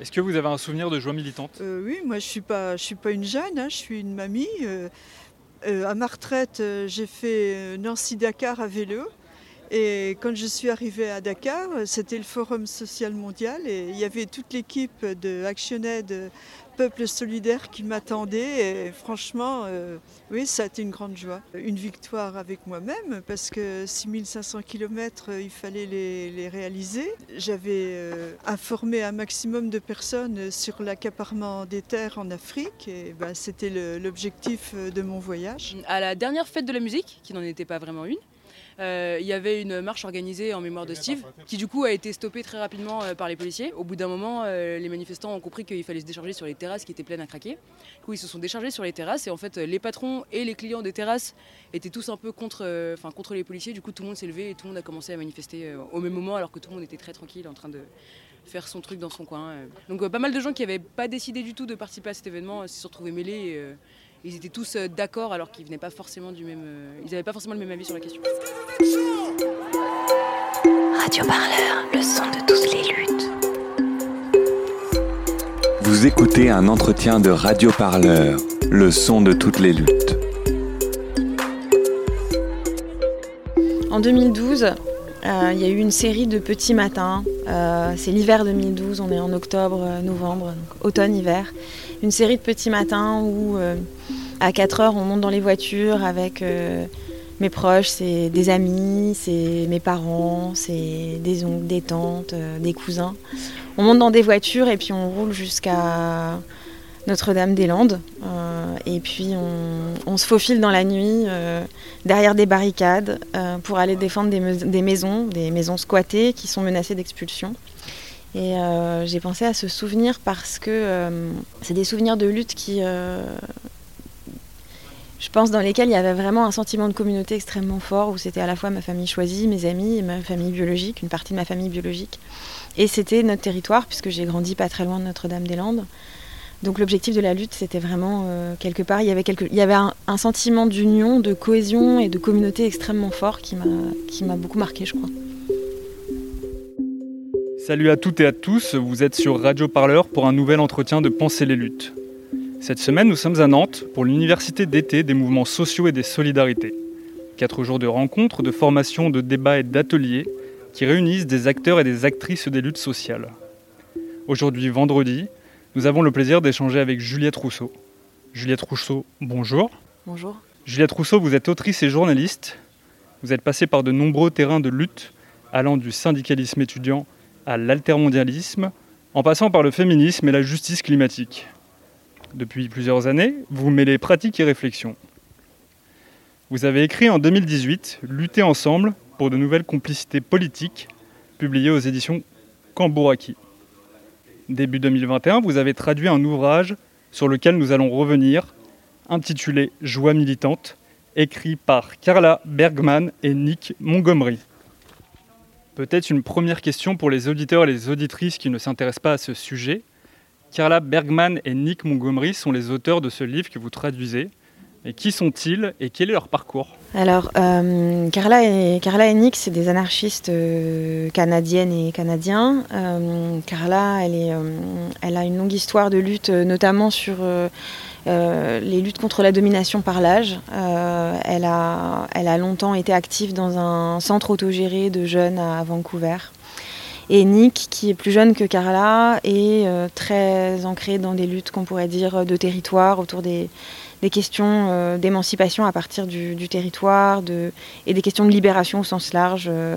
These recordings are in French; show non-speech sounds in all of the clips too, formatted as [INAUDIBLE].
Est-ce que vous avez un souvenir de joie militante? Euh, oui, moi je suis pas, je suis pas une jeune, hein, je suis une mamie. Euh, euh, à ma retraite, j'ai fait Nancy-Dakar à vélo. Et quand je suis arrivée à Dakar, c'était le Forum social mondial et il y avait toute l'équipe de ActionAid Peuple solidaire qui m'attendait. Et franchement, euh, oui, ça a été une grande joie. Une victoire avec moi-même parce que 6500 km, il fallait les, réaliser. J'avais euh, informé un maximum de personnes sur l'accaparement des terres en Afrique et ben, c'était l'objectif euh, de mon voyage. À la dernière fête de la musique, qui n'en était pas vraiment une, euh, il y avait une marche organisée en mémoire de Steve, qui du coup a été stoppée très rapidement euh, par les policiers. Au bout d'un moment, euh, les manifestants ont compris qu'il fallait se décharger sur les terrasses qui étaient pleines à craquer. Du coup, ils se sont déchargés sur les terrasses et en fait, euh, les patrons et les clients des terrasses étaient tous un peu contre, euh, enfin, contre les policiers. Du coup, tout le monde s'est levé et tout le monde a commencé à manifester euh, au même moment, alors que tout le monde était très tranquille en train de faire son truc dans son coin. euh. Donc, euh, pas mal de gens qui n'avaient pas décidé du tout de participer à cet événement euh, se sont retrouvés mêlés. et, euh, ils étaient tous euh, d'accord alors qu'ils venaient pas forcément du même, euh, ils n'avaient pas forcément le même avis sur la question. Radio Parleur, le son de toutes les luttes. Vous écoutez un entretien de Radio Parleur, le son de toutes les luttes. En 2012, euh, il y a eu une série de petits matins. Euh, c'est l'hiver 2012, on est en octobre, novembre, donc automne-hiver. Une série de petits matins où euh, à 4 heures on monte dans les voitures avec euh, mes proches, c'est des amis, c'est mes parents, c'est des oncles, des tantes, euh, des cousins. On monte dans des voitures et puis on roule jusqu'à Notre-Dame-des-Landes. Et puis on, se faufile dans la nuit derrière des barricades pour aller défendre des maisons, des maisons squattées qui sont menacées d'expulsion. Et euh, j'ai pensé à ce souvenir parce que euh, c'est des souvenirs de lutte qui, euh, je pense, dans lesquels il y avait vraiment un sentiment de communauté extrêmement fort, où c'était à la fois ma famille choisie, mes amis et ma famille biologique, une partie de ma famille biologique. Et c'était notre territoire, puisque j'ai grandi pas très loin de Notre-Dame-des-Landes. Donc l'objectif de la lutte, c'était vraiment quelque part, il y avait, quelque, il y avait un, un sentiment d'union, de cohésion et de communauté extrêmement fort qui m'a, qui m'a beaucoup marqué, je crois. Salut à toutes et à tous, vous êtes sur Radio Parleur pour un nouvel entretien de Penser les luttes. Cette semaine, nous sommes à Nantes pour l'université d'été des mouvements sociaux et des solidarités. Quatre jours de rencontres, de formations, de débats et d'ateliers qui réunissent des acteurs et des actrices des luttes sociales. Aujourd'hui, vendredi, nous avons le plaisir d'échanger avec Juliette Rousseau. Juliette Rousseau, bonjour. Bonjour. Juliette Rousseau, vous êtes autrice et journaliste. Vous êtes passée par de nombreux terrains de lutte, allant du syndicalisme étudiant à l'altermondialisme, en passant par le féminisme et la justice climatique. Depuis plusieurs années, vous mêlez pratique et réflexion. Vous avez écrit en 2018 Lutter ensemble pour de nouvelles complicités politiques, publié aux éditions Cambouraki. Début 2021, vous avez traduit un ouvrage sur lequel nous allons revenir, intitulé Joie militante, écrit par Carla Bergman et Nick Montgomery. Peut-être une première question pour les auditeurs et les auditrices qui ne s'intéressent pas à ce sujet. Carla Bergman et Nick Montgomery sont les auteurs de ce livre que vous traduisez. Et qui sont-ils et quel est leur parcours? Alors, euh, Carla, et, Carla et Nick, c'est des anarchistes euh, canadiennes et canadiens. Euh, Carla, elle, est, elle a une longue histoire de lutte, notamment sur euh, les luttes contre la domination par l'âge. Euh, elle, a, elle a longtemps été active dans un centre autogéré de jeunes à Vancouver. Et Nick, qui est plus jeune que Carla, est euh, très ancré dans des luttes qu'on pourrait dire de territoire, autour des, des questions euh, d'émancipation à partir du, du territoire de, et des questions de libération au sens large, euh,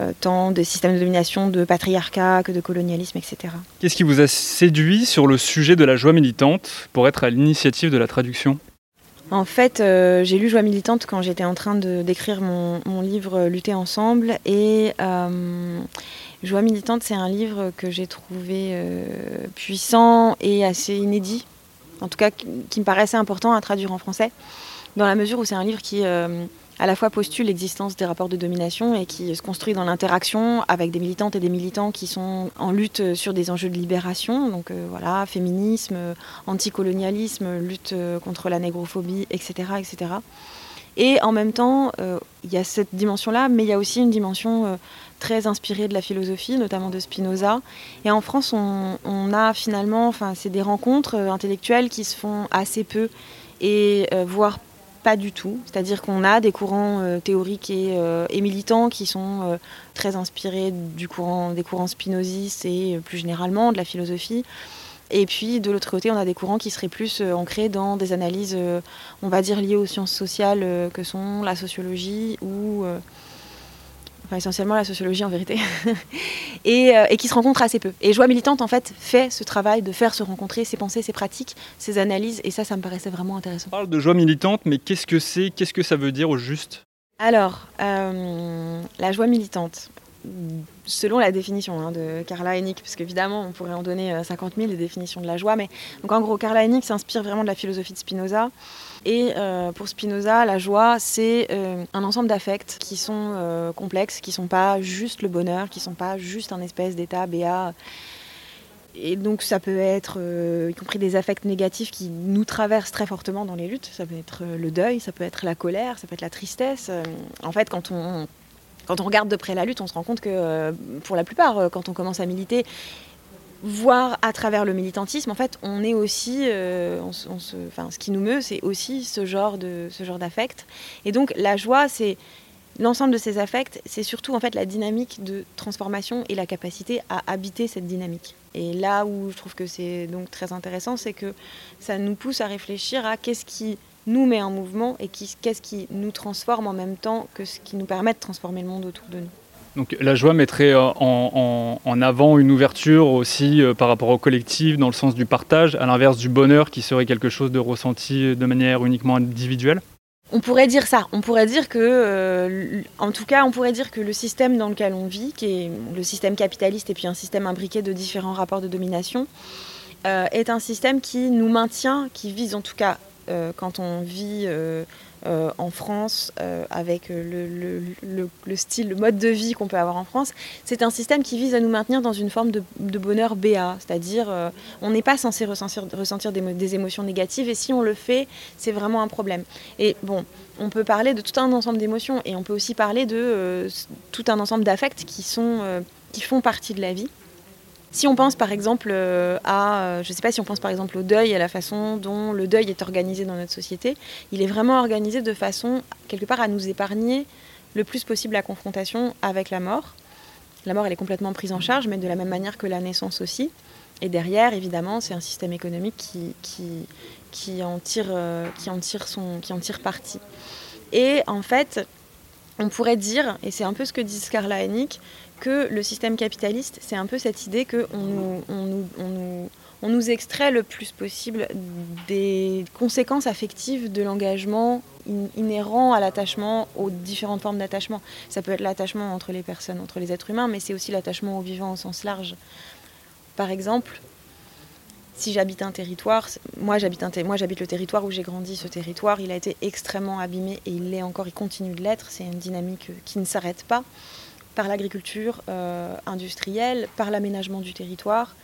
euh, tant des systèmes de domination, de patriarcat que de colonialisme, etc. Qu'est-ce qui vous a séduit sur le sujet de la joie militante pour être à l'initiative de la traduction? En fait, euh, j'ai lu Joie militante quand j'étais en train d'écrire mon, mon livre Lutter ensemble. Et euh, Joie militante, c'est un livre que j'ai trouvé euh, puissant et assez inédit. En tout cas, qui, me paraissait important à traduire en français, dans la mesure où c'est un livre qui euh, à la fois postule l'existence des rapports de domination et qui se construit dans l'interaction avec des militantes et des militants qui sont en lutte sur des enjeux de libération, donc euh, voilà, féminisme, euh, anticolonialisme, lutte contre la négrophobie, etc., etc. Et en même temps, il y a cette dimension-là, mais il y a aussi une dimension très inspiré de la philosophie, notamment de Spinoza. Et en France, on, a finalement, enfin, c'est des rencontres intellectuelles qui se font assez peu et voire pas du tout. C'est-à-dire qu'on a des courants théoriques et, militants qui sont très inspirés du courant, des courants spinozistes et plus généralement de la philosophie. Et puis de l'autre côté, on a des courants qui seraient plus euh, ancrés dans des analyses, euh, on va dire, liées aux sciences sociales euh, que sont la sociologie ou... Enfin, essentiellement la sociologie en vérité, [LAUGHS] et, qui se rencontrent assez peu. Et Joie militante, en fait, fait ce travail de faire se rencontrer ses pensées, ses pratiques, ses analyses, et ça, ça me paraissait vraiment intéressant. On parle de joie militante, mais qu'est-ce que c'est? Qu'est-ce que ça veut dire au juste? Alors, la joie militante selon la définition hein, de Carla Hennig, parce qu'évidemment, on pourrait en donner 50 euh, 000 des définitions de la joie, mais donc en gros, Carla Hennig s'inspire vraiment de la philosophie de Spinoza. Et euh, pour Spinoza, la joie, c'est euh, un ensemble d'affects qui sont complexes, qui ne sont pas juste le bonheur, qui ne sont pas juste un espèce d'état béat. Et donc ça peut être, y compris des affects négatifs qui nous traversent très fortement dans les luttes. Ça peut être le deuil, ça peut être la colère, ça peut être la tristesse. en fait, quand on, quand on regarde de près la lutte, on se rend compte que euh, pour la plupart, euh, quand on commence à militer, voire à travers le militantisme, en fait, on est aussi, euh, enfin, ce qui nous meut, c'est aussi ce genre de ce genre d'affect. Et donc la joie, c'est l'ensemble de ces affects, c'est surtout en fait la dynamique de transformation et la capacité à habiter cette dynamique. Et là où je trouve que c'est donc très intéressant, c'est que ça nous pousse à réfléchir à qu'est-ce qui nous met en mouvement et qu'est-ce qui nous transforme en même temps que ce qui nous permet de transformer le monde autour de nous. Donc la joie mettrait euh, en, avant une ouverture aussi euh, par rapport au collectif, dans le sens du partage, à l'inverse du bonheur qui serait quelque chose de ressenti de manière uniquement individuelle on pourrait dire ça. On pourrait dire que, euh, en tout cas, on pourrait dire que le système dans lequel on vit, qui est le système capitaliste et puis un système imbriqué de différents rapports de domination, est un système qui nous maintient, qui vise en tout cas euh, quand on vit euh, euh, en France avec le, style, le mode de vie qu'on peut avoir en France, c'est un système qui vise à nous maintenir dans une forme de, bonheur béat, c'est-à-dire on n'est pas censé ressentir, ressentir des, émotions négatives et si on le fait, c'est vraiment un problème. Et bon, on peut parler de tout un ensemble d'émotions et on peut aussi parler de tout un ensemble d'affects qui, qui font partie de la vie. Si on pense par exemple euh, à, euh, je sais pas si on pense par exemple au deuil, à la façon dont le deuil est organisé dans notre société, il est vraiment organisé de façon quelque part à nous épargner le plus possible la confrontation avec la mort. La mort, elle est complètement prise en charge, mais de la même manière que la naissance aussi. Et derrière, évidemment, c'est un système économique qui, en tire, euh, qui, en tire son, parti. Et en fait, on pourrait dire, et c'est un peu ce que dit Scarla Hennig, que le système capitaliste, c'est un peu cette idée qu'on nous, extrait le plus possible des conséquences affectives de l'engagement inhérent à l'attachement, aux différentes formes d'attachement. Ça peut être l'attachement entre les personnes, entre les êtres humains, mais c'est aussi l'attachement au vivant au sens large. Par exemple, si j'habite un territoire, moi j'habite, moi j'habite le territoire où j'ai grandi, ce territoire, il a été extrêmement abîmé et il l'est encore, il continue de l'être, c'est une dynamique qui ne s'arrête pas par l'agriculture euh, industrielle, par l'aménagement du territoire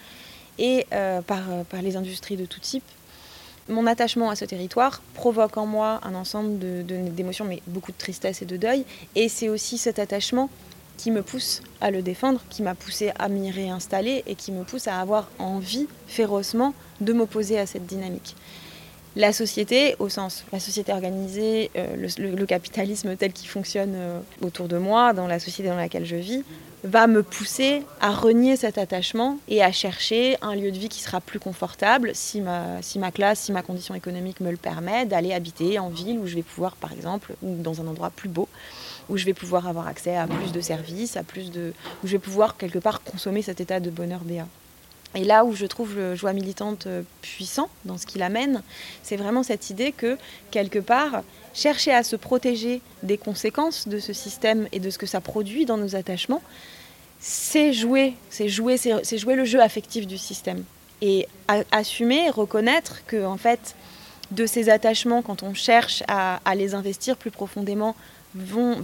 et euh, par, euh, par, les industries de tout type. Mon attachement à ce territoire provoque en moi un ensemble d'émotions, de, mais beaucoup de tristesse et de deuil. Et c'est aussi cet attachement qui me pousse à le défendre, qui m'a poussé à m'y réinstaller et qui me pousse à avoir envie férocement de m'opposer à cette dynamique la société, au sens la société organisée, euh, le, capitalisme tel qu'il fonctionne euh, autour de moi, dans la société dans laquelle je vis, va me pousser à renier cet attachement et à chercher un lieu de vie qui sera plus confortable si ma, classe, si ma condition économique me le permet, d'aller habiter en ville où je vais pouvoir, par exemple, ou dans un endroit plus beau, où je vais pouvoir avoir accès à plus de services, à plus de, où je vais pouvoir quelque part consommer cet état de bonheur béat. Et là où je trouve le joie militante euh, puissant dans ce qu'il amène, c'est vraiment cette idée que, quelque part, chercher à se protéger des conséquences de ce système et de ce que ça produit dans nos attachements, c'est jouer, c'est jouer, c'est jouer le jeu affectif du système. Et assumer, reconnaître que, en fait, de ces attachements, quand on cherche à, les investir plus profondément, vont,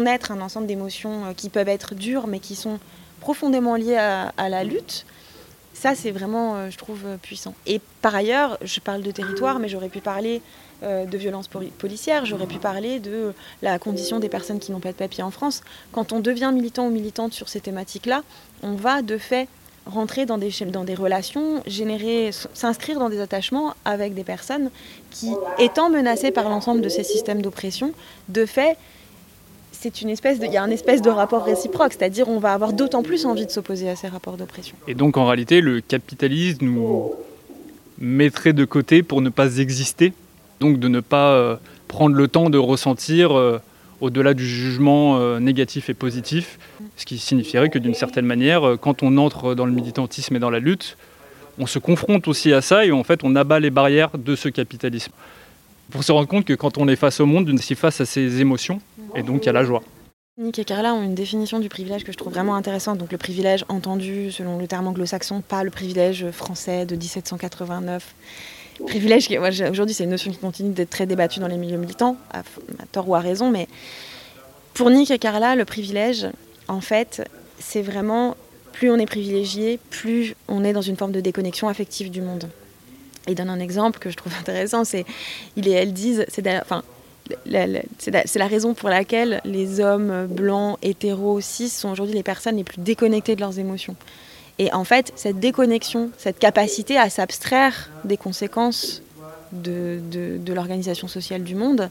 naître un ensemble d'émotions euh, qui peuvent être dures, mais qui sont profondément liées à la lutte Ça, c'est vraiment, euh, je trouve, euh, puissant. Et par ailleurs, je parle de territoire, mais j'aurais pu parler euh, de violences poli- policières, j'aurais pu parler de la condition des personnes qui n'ont pas de papier en France. Quand on devient militant ou militante sur ces thématiques-là, on va de fait rentrer dans des, dans des relations, générer, s'inscrire dans des attachements avec des personnes qui, étant menacées par l'ensemble de ces systèmes d'oppression, de fait, c'est une espèce de, il y a un espèce de rapport réciproque, c'est-à-dire on va avoir d'autant plus envie de s'opposer à ces rapports d'oppression. Et donc en réalité, le capitalisme nous mettrait de côté pour ne pas exister, donc de ne pas euh, prendre le temps de ressentir euh, au-delà du jugement euh, négatif et positif, ce qui signifierait que d'une certaine manière, quand on entre dans le militantisme et dans la lutte, on se confronte aussi à ça et en fait on abat les barrières de ce capitalisme. Pour se rendre compte que quand on est face au monde, on est face à ses émotions et donc à la joie. Nick et Carla ont une définition du privilège que je trouve vraiment intéressante. Donc le privilège entendu selon le terme anglo-saxon, pas le privilège français de 1789. Privilège, qui- aujourd'hui c'est une notion qui continue d'être très débattue dans les milieux militants, à, tort ou à raison, mais pour Nick et Carla, le privilège, en fait, c'est vraiment plus on est privilégié, plus on est dans une forme de déconnexion affective du monde. Et donne un exemple que je trouve [LAUGHS] intéressant, c'est il et elle disent, c'est enfin c'est la, raison pour laquelle les hommes blancs, hétéros, cis sont aujourd'hui les personnes les plus déconnectées de leurs émotions. Et en fait, cette déconnexion, cette capacité à s'abstraire des conséquences de, de- l'organisation sociale du monde,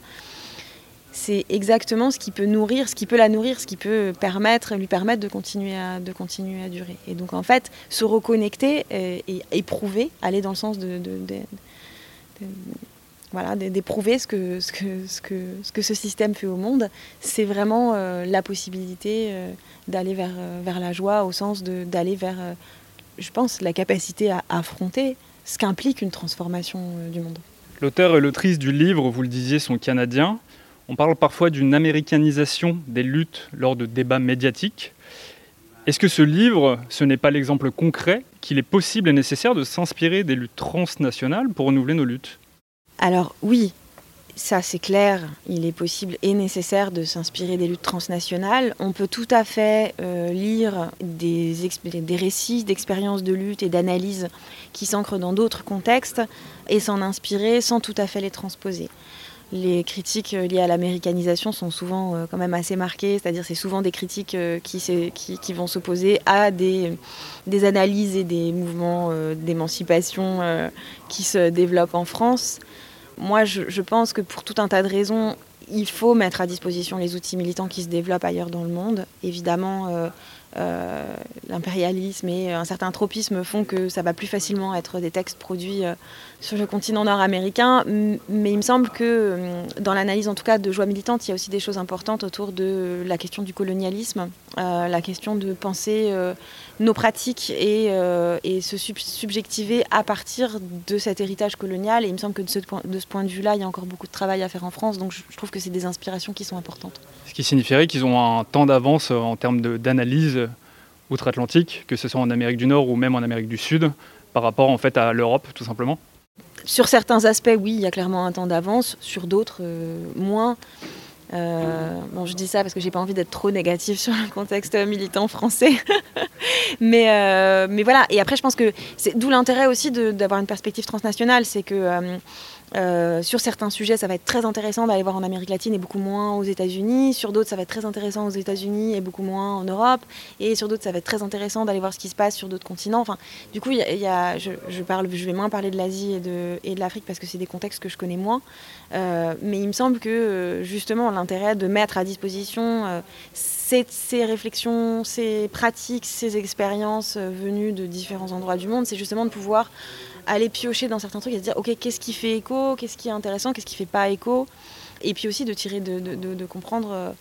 c'est exactement ce qui peut nourrir, ce qui peut la nourrir, ce qui peut permettre, lui permettre de continuer à, de continuer à durer. Et donc en fait, se reconnecter et, et éprouver, aller dans le sens de- voilà, d'é- d'éprouver ce que, ce, que, ce, que, ce que ce système fait au monde, c'est vraiment euh, la possibilité euh, d'aller vers, euh, vers la joie, au sens d'aller vers, je pense, la capacité à affronter ce qu'implique une transformation du monde. L'auteur et l'autrice du livre, vous le disiez, sont canadiens. On parle parfois d'une américanisation des luttes lors de débats médiatiques. Est-ce que ce livre, ce n'est pas l'exemple concret qu'il est possible et nécessaire de s'inspirer des luttes transnationales pour renouveler nos luttes? Alors oui, ça c'est clair, il est possible et nécessaire de s'inspirer des luttes transnationales. On peut tout à fait euh, lire des, récits d'expériences de lutte et d'analyse qui s'ancrent dans d'autres contextes et s'en inspirer sans tout à fait les transposer. Les critiques euh, liées à l'américanisation sont souvent euh, quand même assez marquées, c'est-à-dire c'est souvent des critiques qui, vont s'opposer à des, analyses et des mouvements d'émancipation qui se développent en France. Moi, je, pense que pour tout un tas de raisons, il faut mettre à disposition les outils militants qui se développent ailleurs dans le monde. Évidemment, euh, euh, l'impérialisme et un certain tropisme font que ça va plus facilement être des textes produits euh, sur le continent nord-américain. Mais il me semble que euh, dans l'analyse, en tout cas, de joie militante, il y a aussi des choses importantes autour de la question du colonialisme, euh, la question de penser euh, nos pratiques et, se sub- subjectiver à partir de cet héritage colonial. Et il me semble que de ce point de, vue-là, il y a encore beaucoup de travail à faire en France. Donc je, je trouve que c'est des inspirations qui sont importantes. Ce qui signifierait qu'ils ont un temps d'avance en termes d'analyse outre-Atlantique, que ce soit en Amérique du Nord ou même en Amérique du Sud, par rapport en fait à l'Europe tout simplement. Sur certains aspects, oui, il y a clairement un temps d'avance. Sur d'autres, euh, moins. Euh, je dis ça parce que j'ai pas envie d'être trop négative sur le contexte militant français. [LAUGHS] mais, euh, mais voilà. Et après, je pense que c'est d'où l'intérêt aussi d'avoir une perspective transnationale. C'est que euh, sur certains sujets, ça va être très intéressant d'aller voir en Amérique latine et beaucoup moins aux États-Unis. Sur d'autres, ça va être très intéressant aux États-Unis et beaucoup moins en Europe. Et sur d'autres, ça va être très intéressant d'aller voir ce qui se passe sur d'autres continents. Enfin, du coup, je, vais moins parler de l'Asie et de, l'Afrique parce que c'est des contextes que je connais moins. Euh, mais il me semble que euh, justement l'intérêt de mettre à disposition ces, réflexions, ces pratiques, ces expériences euh, venues de différents endroits du monde, c'est justement de pouvoir aller piocher dans certains trucs et se dire ok qu'est-ce qui fait écho, qu'est-ce qui est intéressant, qu'est-ce qui fait pas écho, et puis aussi de tirer de, comprendre. euh,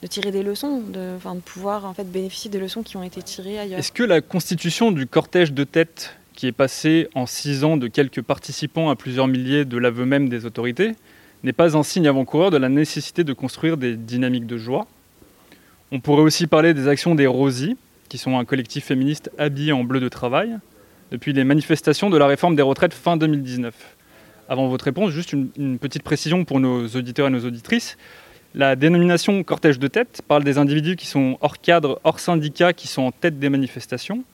de tirer des leçons, de, de pouvoir en fait bénéficier des leçons qui ont été tirées ailleurs. Est-ce que la constitution du cortège de tête qui est passé en six ans de quelques participants à plusieurs milliers de l'aveu même des autorités n'est pas un signe avant-coureur de la nécessité de construire des dynamiques de joie? On pourrait aussi parler des actions des Rosies, qui sont un collectif féministe habillé en bleu de travail, depuis les manifestations de la réforme des retraites fin 2019. Avant votre réponse, juste une, une petite précision pour nos auditeurs et nos auditrices. La dénomination cortège de tête parle des individus qui sont hors cadre, hors syndicat, qui sont en tête des manifestations.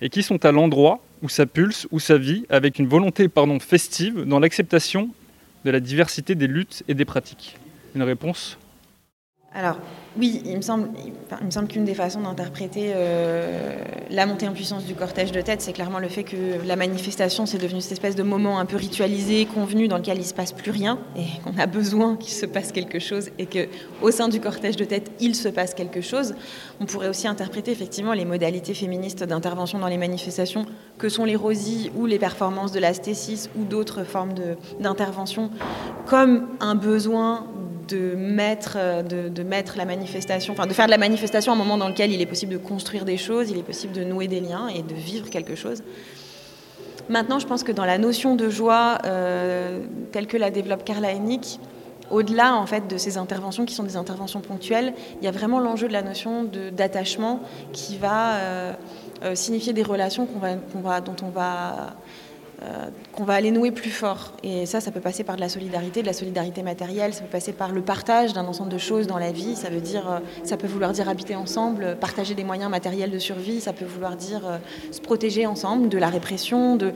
et qui sont à l'endroit où ça pulse, où ça vit, avec une volonté pardon, festive dans l'acceptation de la diversité des luttes et des pratiques. Une réponse alors, oui, il me semble, qu'une des façons d'interpréter euh, la montée en puissance du cortège de tête, c'est clairement le fait que la manifestation, c'est devenu cette espèce de moment un peu ritualisé, convenu, dans lequel il ne se passe plus rien, et qu'on a besoin qu'il se passe quelque chose, et qu'au sein du cortège de tête, il se passe quelque chose. On pourrait aussi interpréter effectivement les modalités féministes d'intervention dans les manifestations, que sont les rosies ou les performances de la Stécis ou d'autres formes d'intervention, comme un besoin de mettre, euh, de, mettre la manifestation, enfin de faire de la manifestation un moment dans lequel il est possible de construire des choses, il est possible de nouer des liens et de vivre quelque chose. Maintenant, je pense que dans la notion de joie euh, telle que la développe Carla Hennig, au-delà en fait de ces interventions qui sont des interventions ponctuelles, il y a vraiment l'enjeu de la notion d'attachement qui va euh, signifier des relations qu'on va, dont on va euh, qu'on va aller nouer plus fort. Et ça, ça peut passer par de la solidarité, de la solidarité matérielle, ça peut passer par le partage d'un ensemble de choses dans la vie. Ça veut dire, euh, ça peut vouloir dire habiter ensemble, partager des moyens matériels de survie. Ça peut vouloir dire euh, se protéger ensemble de la répression, de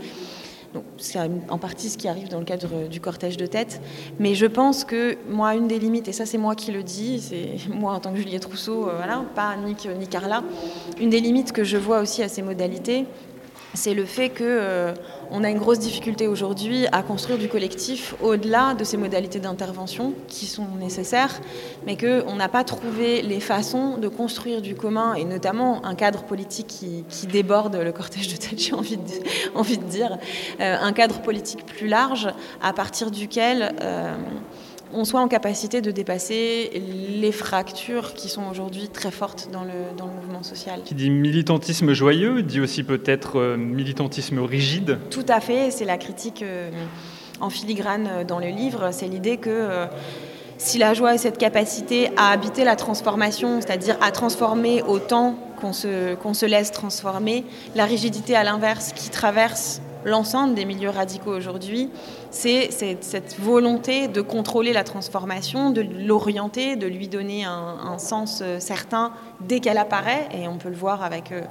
c'est en partie ce qui arrive dans le cadre du cortège de tête. Mais je pense que moi, une des limites, et ça c'est moi qui le dis, c'est [LAUGHS] moi en tant que Juliette Rousseau, voilà, pas Nick ni Carla, une des limites que je vois aussi à ces modalités, c'est le fait que euh, on a une grosse difficulté aujourd'hui à construire du collectif au-delà de ces modalités d'intervention qui sont nécessaires, mais qu'on n'a pas trouvé les façons de construire du commun et notamment un cadre politique qui, déborde le cortège de tête, j'ai [LAUGHS] envie, de, dire, euh, un cadre politique plus large à partir duquel euh, on soit en capacité de dépasser les fractures qui sont aujourd'hui très fortes dans le, dans le, mouvement social. Qui dit militantisme joyeux, dit aussi peut-être euh, militantisme rigide Tout à fait, c'est la critique euh, en filigrane euh, dans le livre, c'est l'idée que si la joie est cette capacité à habiter la transformation, c'est-à-dire à transformer autant qu'on se, qu'on se laisse transformer, la rigidité à l'inverse qui traverse l'ensemble des milieux radicaux aujourd'hui, c'est cette volonté de contrôler la transformation, de l'orienter, de lui donner un, sens euh, certain dès qu'elle apparaît, et on peut le voir avec euh,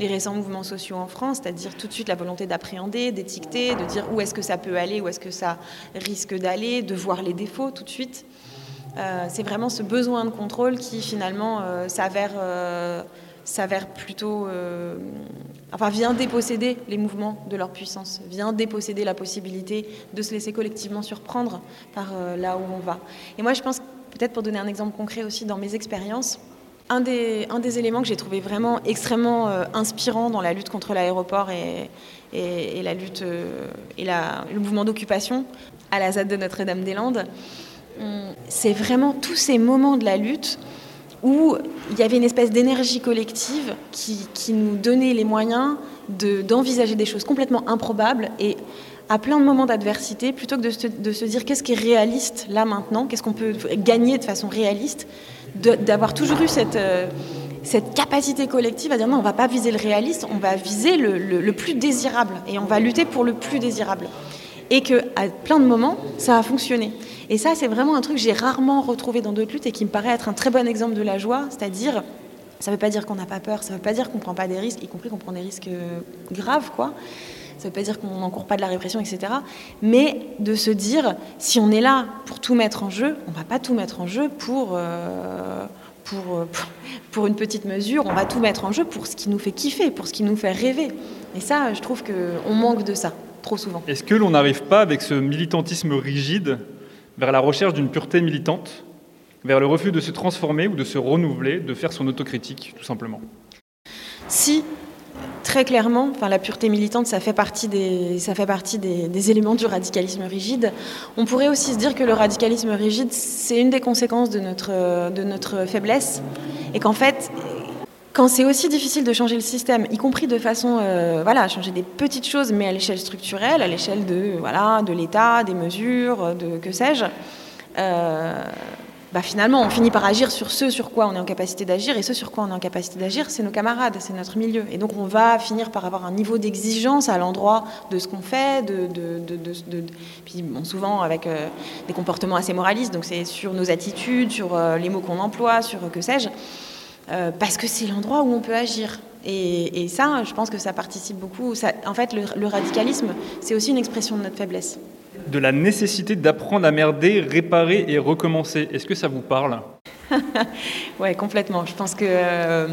les récents mouvements sociaux en France, c'est-à-dire tout de suite la volonté d'appréhender, d'étiqueter, de dire où est-ce que ça peut aller, où est-ce que ça risque d'aller, de voir les défauts tout de suite. Euh, c'est vraiment ce besoin de contrôle qui finalement s'avère s'avère plutôt, enfin vient déposséder les mouvements de leur puissance, vient déposséder la possibilité de se laisser collectivement surprendre par euh, là où on va. Et moi je pense, peut-être pour donner un exemple concret aussi dans mes expériences, un des, éléments que j'ai trouvé vraiment extrêmement euh, inspirant dans la lutte contre l'aéroport et, et, la lutte et la, le mouvement d'occupation à la ZAD de Notre-Dame-des-Landes, hum, c'est vraiment tous ces moments de la lutte où il y avait une espèce d'énergie collective qui, nous donnait les moyens d'envisager des choses complètement improbables et à plein de moments d'adversité, plutôt que de se, dire qu'est-ce qui est réaliste là maintenant, qu'est-ce qu'on peut gagner de façon réaliste, d'avoir toujours eu cette, euh, cette capacité collective à dire non, on ne va pas viser le réaliste, on va viser le, plus désirable et on va lutter pour le plus désirable. Et qu'à plein de moments, ça a fonctionné. Et ça, c'est vraiment un truc que j'ai rarement retrouvé dans d'autres luttes et qui me paraît être un très bon exemple de la joie, c'est-à-dire, ça ne veut pas dire qu'on n'a pas peur, ça ne veut pas dire qu'on ne prend pas des risques, y compris qu'on prend des risques euh, graves, quoi. Ça ne veut pas dire qu'on n'encourt pas de la répression, etc. Mais de se dire, si on est là pour tout mettre en jeu, on ne va pas tout mettre en jeu pour, euh, pour, euh, pour, une petite mesure, on va tout mettre en jeu pour ce qui nous fait kiffer, pour ce qui nous fait rêver. Et ça, je trouve qu'on manque de ça, trop souvent. Est-ce que l'on n'arrive pas, avec ce militantisme rigide, vers la recherche d'une pureté militante, vers le refus de se transformer ou de se renouveler, de faire son autocritique, tout simplement? Si, très clairement, enfin, la pureté militante, ça fait partie, des, ça fait partie des, éléments du radicalisme rigide. On pourrait aussi se dire que le radicalisme rigide, c'est une des conséquences de notre, de notre faiblesse, et qu'en fait, quand c'est aussi difficile de changer le système, y compris de façon, euh, voilà, changer des petites choses, mais à l'échelle structurelle, à l'échelle de, voilà, de l'État, des mesures, de que sais-je, euh, bah finalement, on finit par agir sur ce sur quoi on est en capacité d'agir, et ce sur quoi on est en capacité d'agir, c'est nos camarades, c'est notre milieu. Et donc, on va finir par avoir un niveau d'exigence à l'endroit de ce qu'on fait, de, de, de, puis bon, souvent avec euh, des comportements assez moralistes, donc c'est sur nos attitudes, sur les mots qu'on emploie, sur que sais-je. Euh, parce que c'est l'endroit où on peut agir. Et, ça, je pense que ça participe beaucoup. en fait, le, radicalisme, c'est aussi une expression de notre faiblesse. De la nécessité d'apprendre à merder, réparer et recommencer. Est-ce que ça vous parle? [LAUGHS] Ouais, complètement. Je pense que. Euh,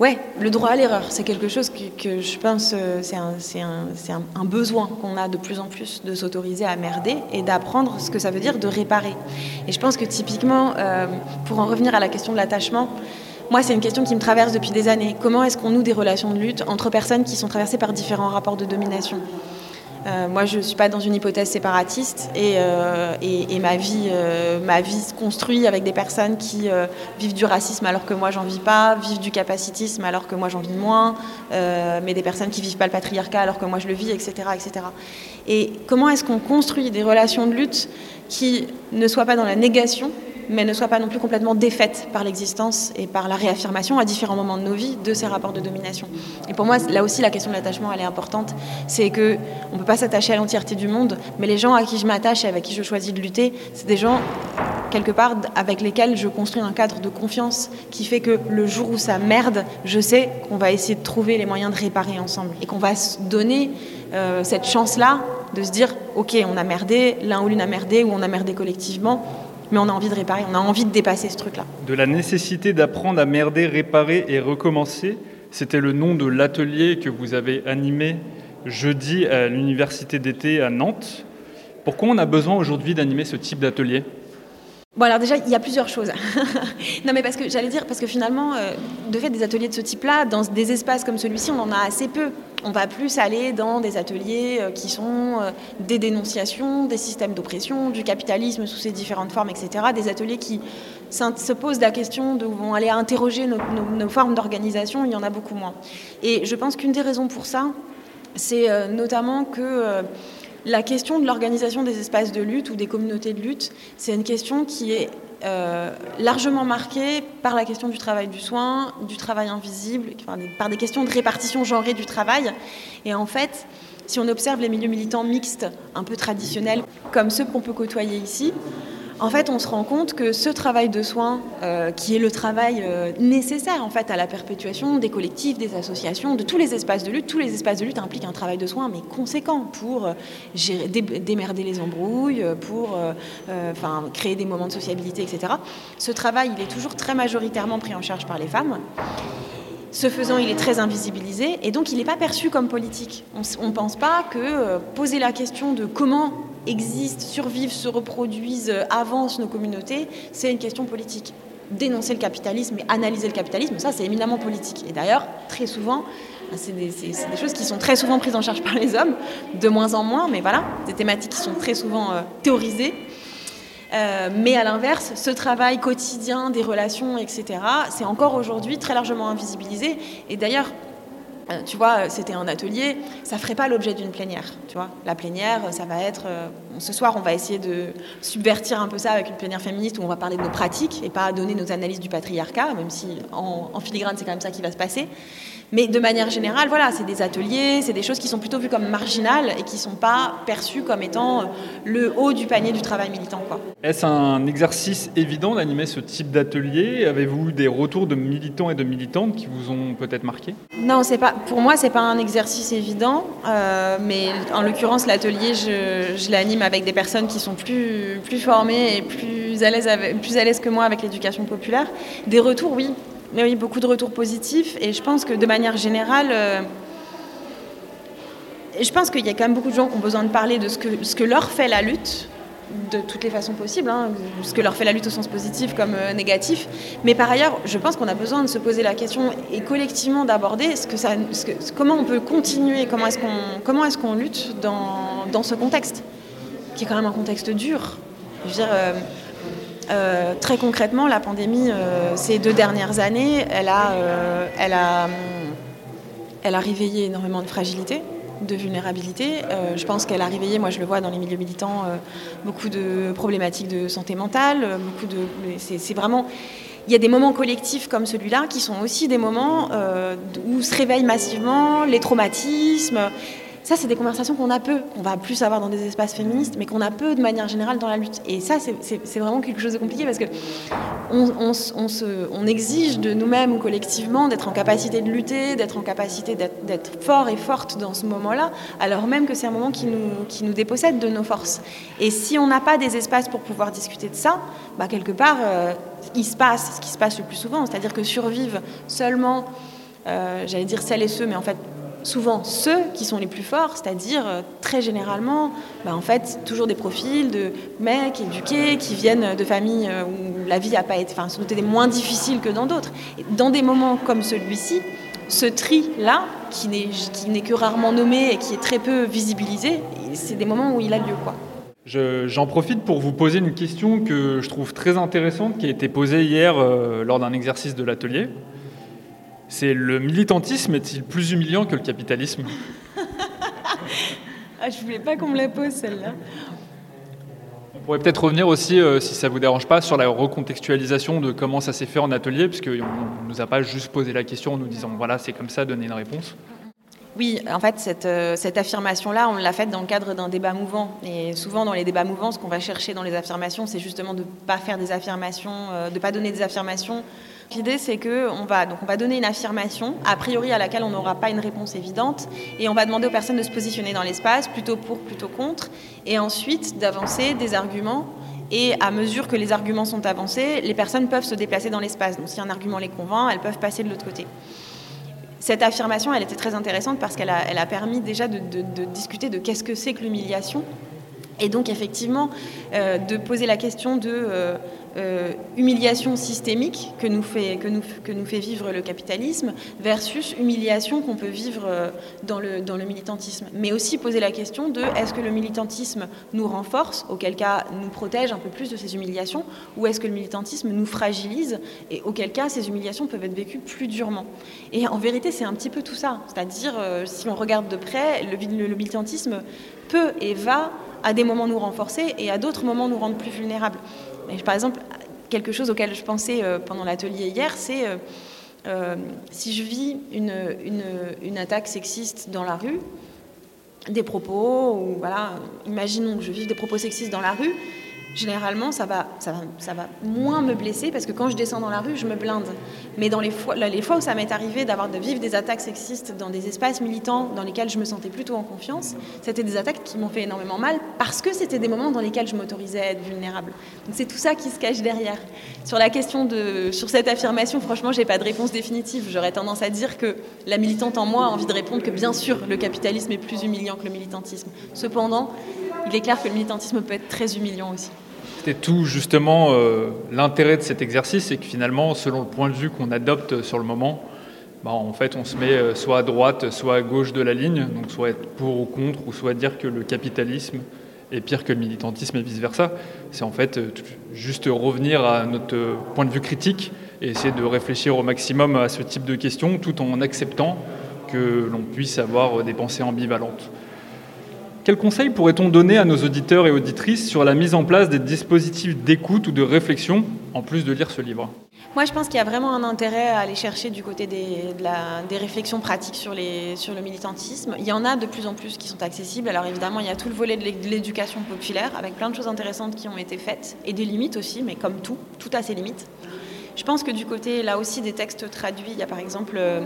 Ouais, le droit à l'erreur, c'est quelque chose que, je pense, euh, c'est un, besoin qu'on a de plus en plus de s'autoriser à merder et d'apprendre ce que ça veut dire de réparer. Et je pense que typiquement, euh, pour en revenir à la question de l'attachement, moi, c'est une question qui me traverse depuis des années. Comment est-ce qu'on noue des relations de lutte entre personnes qui sont traversées par différents rapports de domination? Euh, moi, je ne suis pas dans une hypothèse séparatiste et, euh, ma, vie, euh, ma vie se construit avec des personnes qui vivent du racisme alors que moi, j'en vis pas, vivent du capacitisme alors que moi, j'en vis moins, mais des personnes qui vivent pas le patriarcat alors que moi, je le vis, etc. etc. Et comment est-ce qu'on construit des relations de lutte qui ne soient pas dans la négation mais ne soit pas non plus complètement défaite par l'existence et par la réaffirmation à différents moments de nos vies de ces rapports de domination. Et pour moi, là aussi, la question de l'attachement, elle est importante. C'est que on ne peut pas s'attacher à l'entièreté du monde, mais les gens à qui je m'attache et avec qui je choisis de lutter, c'est des gens quelque part avec lesquels je construis un cadre de confiance qui fait que le jour où ça merde, je sais qu'on va essayer de trouver les moyens de réparer ensemble et qu'on va se donner euh, cette chance-là de se dire, ok, on a merdé, l'un ou l'une a merdé, ou on a merdé collectivement, mais on a envie de réparer, on a envie de dépasser ce truc-là. De la nécessité d'apprendre à merder, réparer et recommencer, c'était le nom de l'atelier que vous avez animé jeudi à l'université d'été à Nantes. Pourquoi on a besoin aujourd'hui d'animer ce type d'atelier? Bon alors déjà, il y a plusieurs choses. [LAUGHS] non mais parce que j'allais dire, parce que finalement, euh, de fait, des ateliers de ce type-là, dans des espaces comme celui-ci, on en a assez peu. On va plus aller dans des ateliers euh, qui sont euh, des dénonciations, des systèmes d'oppression, du capitalisme sous ses différentes formes, etc. Des ateliers qui se posent la question de vont aller interroger nos, nos formes d'organisation, il y en a beaucoup moins. Et je pense qu'une des raisons pour ça, c'est notamment que la question de l'organisation des espaces de lutte ou des communautés de lutte, c'est une question qui est euh, largement marquée par la question du travail du soin, du travail invisible, par des questions de répartition genrée du travail. Et en fait, si on observe les milieux militants mixtes, un peu traditionnels, comme ceux qu'on peut côtoyer ici, en fait, on se rend compte que ce travail de soins, euh, qui est le travail euh, nécessaire en fait à la perpétuation des collectifs, des associations, de tous les espaces de lutte, tous les espaces de lutte impliquent un travail de soins mais conséquent pour euh, démerder les embrouilles, pour créer des moments de sociabilité, etc. Ce travail, il est toujours très majoritairement pris en charge par les femmes. Ce faisant, il est très invisibilisé et donc il n'est pas perçu comme politique. On ne pense pas que poser la question de comment existent, survivent, se reproduisent, euh, avancent nos communautés, c'est une question politique. Dénoncer le capitalisme et analyser le capitalisme, ça c'est éminemment politique. Et d'ailleurs, très souvent, bah, c'est des, choses qui sont très souvent prises en charge par les hommes, de moins en moins, mais voilà, des thématiques qui sont très souvent euh, théorisées. Euh, mais à l'inverse, ce travail quotidien des relations, etc., c'est encore aujourd'hui très largement invisibilisé. Et d'ailleurs, tu vois, c'était un atelier, ça ferait pas l'objet d'une plénière, tu vois. La plénière, ça va être, euh, ce soir, on va essayer de subvertir un peu ça avec une plénière féministe où on va parler de nos pratiques et pas donner nos analyses du patriarcat, même si en filigrane, c'est quand même ça qui va se passer. Mais de manière générale, voilà, c'est des ateliers, c'est des choses qui sont plutôt vues comme marginales et qui ne sont pas perçues comme étant le haut du panier du travail militant. Est-ce un exercice évident d'animer ce type d'atelier? Avez-vous des retours de militants et de militantes qui vous ont peut-être marqué? Non, c'est pas. Pour moi, c'est pas un exercice évident, euh, mais en l'occurrence, l'atelier, je, je l'anime avec des personnes qui sont plus, formées et plus à l'aise, plus à l'aise que moi avec l'éducation populaire. Des retours, oui, mais oui, beaucoup de retours positifs. Et je pense que de manière générale, euh, je pense qu'il y a quand même beaucoup de gens qui ont besoin de parler de ce que, ce que leur fait la lutte, de toutes les façons possibles, hein, ce que leur fait la lutte au sens positif comme euh, négatif. Mais par ailleurs, je pense qu'on a besoin de se poser la question et collectivement d'aborder ce que ça, comment on peut continuer, comment est-ce qu'on, comment est-ce qu'on lutte dans, dans, ce contexte, qui est quand même un contexte dur. Je veux dire, euh, euh, très concrètement, la pandémie, euh, ces deux dernières années, elle a, elle, a, elle a réveillé énormément de fragilité, de vulnérabilité. je pense qu'elle a réveillé, moi je le vois dans les milieux militants, beaucoup de problématiques de santé mentale. Beaucoup de, c'est, vraiment, il y a des moments collectifs comme celui-là qui sont aussi des moments où se réveillent massivement les traumatismes ça, c'est des conversations qu'on a peu, qu'on va plus avoir dans des espaces féministes, mais qu'on a peu de manière générale dans la lutte. Et ça, c'est vraiment quelque chose de compliqué parce que on, exige de nous-mêmes ou collectivement d'être en capacité de lutter, d'être en capacité d'être fort et forte dans ce moment-là, alors même que c'est un moment qui nous, qui nous dépossède de nos forces. Et si on n'a pas des espaces pour pouvoir discuter de ça, bah, quelque part, euh, il se passe ce qui se passe le plus souvent, c'est-à-dire que survivent seulement, euh, j'allais dire celles et ceux, mais en fait souvent ceux qui sont les plus forts, c'est-à-dire euh, très généralement, bah, en fait, toujours des profils de mecs éduqués qui viennent de familles euh, où la vie a pas été, enfin, sont des moins difficiles que dans d'autres. Dans des moments comme celui-ci, ce tri-là, qui n'est que rarement nommé et qui est très peu visibilisé, c'est des moments où il a lieu, quoi. J'en profite pour vous poser une question que je trouve très intéressante, qui a été posée hier euh, lors d'un exercice de l'atelier. C'est le militantisme est-il plus humiliant que le capitalisme? Ah, Je voulais pas qu'on me la pose celle-là. On pourrait peut-être revenir aussi, euh, si ça vous dérange pas, sur la recontextualisation de comment ça s'est fait en atelier, puisqu'on ne nous a pas juste posé la question en nous disant voilà, c'est comme ça, donner une réponse. Oui, en fait, cette, euh, cette affirmation-là, on l'a faite dans le cadre d'un débat mouvant. Et souvent, dans les débats mouvants, ce qu'on va chercher dans les affirmations, c'est justement de ne pas faire des affirmations, euh, de ne pas donner des affirmations L'idée, c'est qu'on va, va donner une affirmation, a priori à laquelle on n'aura pas une réponse évidente, et on va demander aux personnes de se positionner dans l'espace, plutôt pour, plutôt contre, et ensuite d'avancer des arguments. Et à mesure que les arguments sont avancés, les personnes peuvent se déplacer dans l'espace. Donc si un argument les convainc, elles peuvent passer de l'autre côté. Cette affirmation, elle était très intéressante parce qu'elle a, permis déjà de, discuter de qu'est-ce que c'est que l'humiliation. Et donc effectivement, euh, de poser la question de... Euh, humiliation systémique que nous, fait, que, nous, que nous fait vivre le capitalisme versus humiliation qu'on peut vivre euh, dans le, dans le militantisme. Mais aussi poser la question de est-ce que le militantisme nous renforce, auquel cas nous protège un peu plus de ces humiliations, ou est-ce que le militantisme nous fragilise, et auquel cas ces humiliations peuvent être vécues plus durement. Et en vérité, c'est un petit peu tout ça. C'est-à-dire, euh, si on regarde de près, le militantisme peut et va à des moments nous renforcer et à d'autres moments nous rendre plus vulnérables. Par exemple, quelque chose auquel je pensais euh, pendant l'atelier hier, c'est euh, euh, si je vis une, une, attaque sexiste dans la rue, des propos, ou voilà, imaginons que je vive des propos sexistes dans la rue, généralement, ça va, ça, va, ça va moins me blesser parce que quand je descends dans la rue, je me blinde. Mais dans les fois, les fois où ça m'est arrivé d'avoir de vivre des attaques sexistes dans des espaces militants dans lesquels je me sentais plutôt en confiance, c'était des attaques qui m'ont fait énormément mal parce que c'était des moments dans lesquels je m'autorisais à être vulnérable. Donc c'est tout ça qui se cache derrière. Sur la question de, sur cette affirmation, franchement, j'ai pas de réponse définitive. J'aurais tendance à dire que la militante en moi a envie de répondre que bien sûr, le capitalisme est plus humiliant que le militantisme. Cependant, il est clair que le militantisme peut être très humiliant aussi. C'était tout justement euh, l'intérêt de cet exercice, c'est que finalement, selon le point de vue qu'on adopte sur le moment, bah, en fait, on se met euh, soit à droite, soit à gauche de la ligne, donc soit être pour ou contre, ou soit dire que le capitalisme est pire que le militantisme et vice-versa. C'est en fait euh, juste revenir à notre point de vue critique et essayer de réfléchir au maximum à ce type de questions tout en acceptant que l'on puisse avoir des pensées ambivalentes. Quels conseils pourrait-on donner à nos auditeurs et auditrices sur la mise en place des dispositifs d'écoute ou de réflexion, en plus de lire ce livre? Moi, je pense qu'il y a vraiment un intérêt à aller chercher du côté des, des réflexions pratiques sur, les, sur le militantisme. Il y en a de plus en plus qui sont accessibles. Alors évidemment, il y a tout le volet de l'éducation populaire, avec plein de choses intéressantes qui ont été faites, et des limites aussi, mais comme tout, tout a ses limites. Je pense que du côté, là aussi, des textes traduits, il y a par exemple... Euh,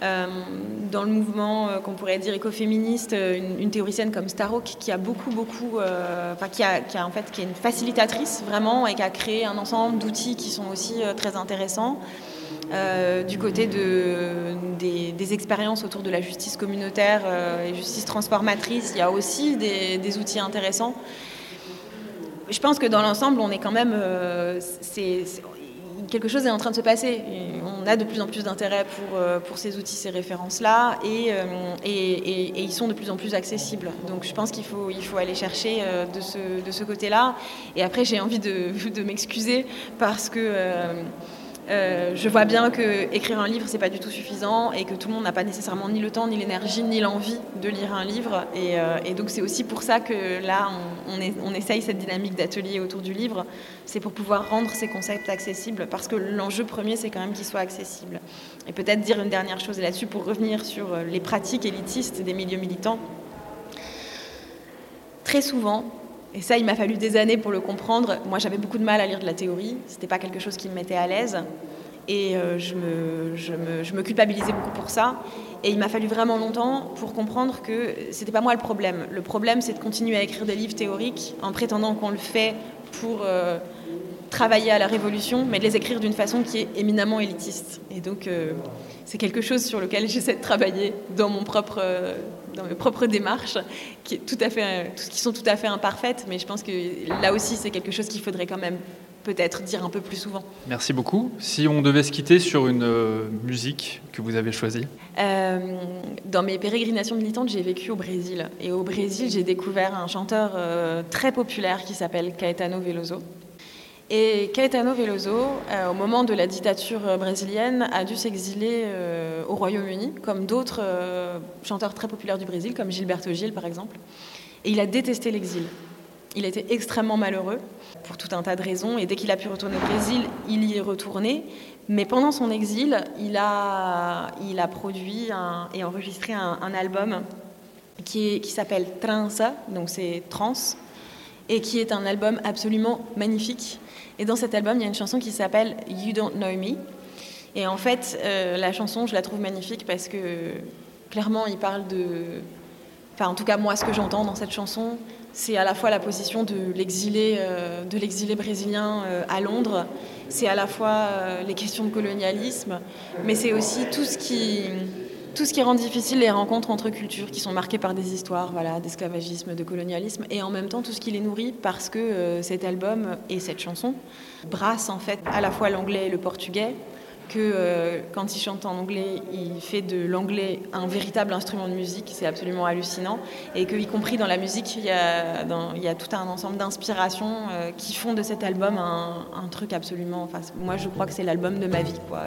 dans le mouvement euh, qu'on pourrait dire écoféministe, euh, une, théoricienne comme Starhawk qui a beaucoup, beaucoup, enfin qui a, qui a, en fait qui est une facilitatrice vraiment et qui a créé un ensemble d'outils qui sont aussi très intéressants. du côté de, des, expériences autour de la justice communautaire et justice transformatrice, il y a aussi des, outils intéressants. Je pense que dans l'ensemble, on est quand même, quelque chose est en train de se passer. on a de plus en plus d'intérêt pour, euh, pour ces outils, ces références-là, euh, et, et, ils sont de plus en plus accessibles. Donc je pense qu'il faut, il faut aller chercher euh, de ce, de ce côté-là. Et après, j'ai envie de, [LAUGHS] de m'excuser parce que je vois bien que écrire un livre c'est pas du tout suffisant et que tout le monde n'a pas nécessairement ni le temps, ni l'énergie, ni l'envie de lire un livre. Et, euh, donc c'est aussi pour ça que là on, essaye cette dynamique d'atelier autour du livre. C'est pour pouvoir rendre ces concepts accessibles parce que l'enjeu premier c'est quand même qu'ils soient accessibles. Et peut-être dire une dernière chose là-dessus pour revenir sur les pratiques élitistes des milieux militants. Très souvent, et ça, il m'a fallu des années pour le comprendre. Moi, j'avais beaucoup de mal à lire de la théorie. C'était pas quelque chose qui me mettait à l'aise. Et euh, je, me, culpabilisais beaucoup pour ça. Et il m'a fallu vraiment longtemps pour comprendre que c'était pas moi le problème. Le problème, c'est de continuer à écrire des livres théoriques en prétendant qu'on le fait pour euh, travailler à la révolution, mais de les écrire d'une façon qui est éminemment élitiste. Et donc, euh, c'est quelque chose sur lequel [LAUGHS] j'essaie de travailler dans mon propre dans mes propres démarches, qui, est tout à fait, qui sont tout à fait imparfaites, mais je pense que là aussi, c'est quelque chose qu'il faudrait quand même peut-être dire un peu plus souvent. Merci beaucoup. Si on devait se quitter sur une euh, musique que vous avez choisie euh, Dans mes pérégrinations militantes, j'ai vécu au Brésil. Et au Brésil, j'ai découvert un chanteur euh, très populaire qui s'appelle Caetano Veloso. Et Caetano Veloso, euh, au moment de la dictature brésilienne, a dû s'exiler euh, au Royaume-Uni, comme d'autres euh, chanteurs très populaires du Brésil, comme Gilberto Gil par exemple. Et il a détesté l'exil. Il était extrêmement malheureux pour tout un tas de raisons. Et dès qu'il a pu retourner au Brésil, il y est retourné. Mais pendant son exil, il a, a produit et enregistré un, album qui, qui s'appelle Transa, donc c'est trans, et qui est un album absolument magnifique et dans cet album, il y a une chanson qui s'appelle You Don't Know Me. Et en fait, euh, la chanson, je la trouve magnifique parce que clairement, il parle de. Enfin, en tout cas, moi, ce que j'entends dans cette chanson, c'est à la fois la position de l'exilé, euh, brésilien euh, à Londres, c'est à la fois les questions de colonialisme, mais c'est aussi tout ce qui tout ce qui rend difficile les rencontres entre cultures qui sont marquées par des histoires voilà, d'esclavagisme, de colonialisme, et en même temps tout ce qui les nourrit parce que euh, cet album et cette chanson brassent en fait à la fois l'anglais et le portugais, que euh, quand il chante en anglais, il fait de l'anglais un véritable instrument de musique, c'est absolument hallucinant, et que y compris dans la musique, il y a, tout un ensemble d'inspirations euh, qui font de cet album un, truc absolument... Enfin, moi je crois que c'est l'album de ma vie. Quoi.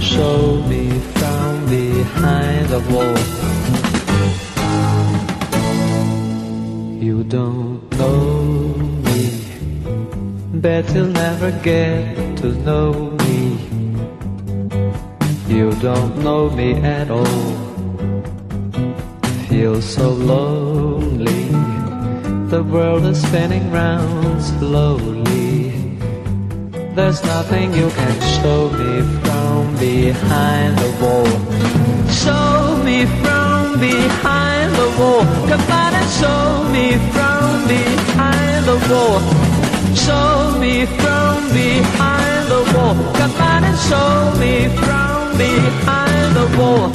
Show me from behind the wall. You don't know me, bet you'll never get to know me. You don't know me at all. Feel so lonely. The world is spinning round slowly. There's nothing you can show me from behind the wall. Show me from behind the wall. Come on and show me from behind the wall. Show me from behind the wall. Come on and show me from behind the wall.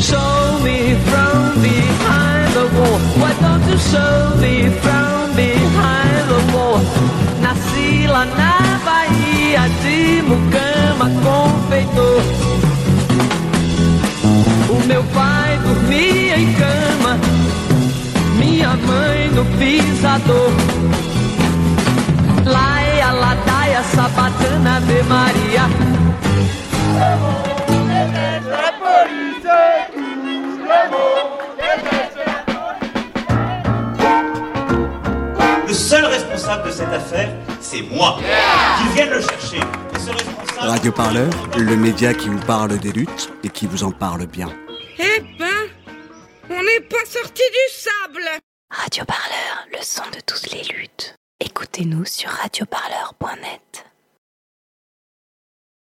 Show me from behind the wall. Why don't you show me from behind the wall? Nasci lá Bahia de Mucama, confeitor. O meu pai dormia em cama, minha mãe no pisador. Laia, ladaia, sabatana, Ave Maria. Le seul responsable de cette affaire, c'est moi. Qu'ils viennent le chercher. Le seul responsable... Radio Parleur, le média qui vous parle des luttes et qui vous en parle bien. Eh ben, On n'est pas sorti du sable Radio Parleur, le son de toutes les luttes. Écoutez-nous sur radioparleur.net.